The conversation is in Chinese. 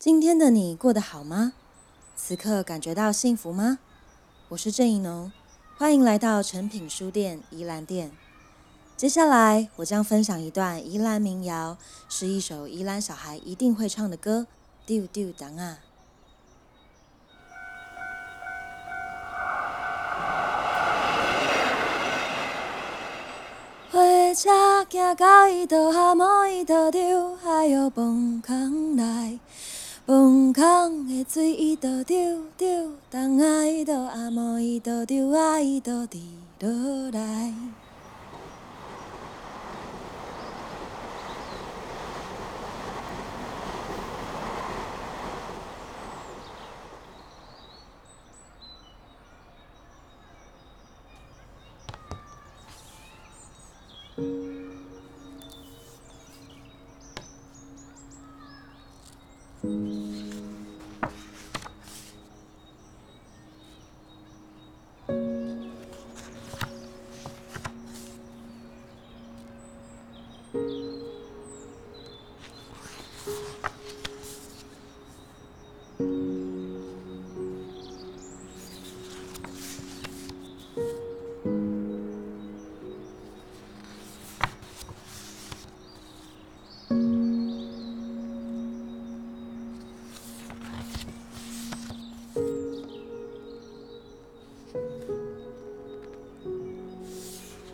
今天的你过得好吗？此刻感觉到幸福吗？我是郑宜农，欢迎来到诚品书店宜兰店。接下来我将分享一段宜兰民谣，是一首宜兰小孩一定会唱的歌，《丢丢当啊》。火车行到伊就下摸伊就丢，哎哟，崩空来，崩空的水伊就丢丢，当啊伊就下摸伊就丢，啊伊就滴落来。Mm-hmm.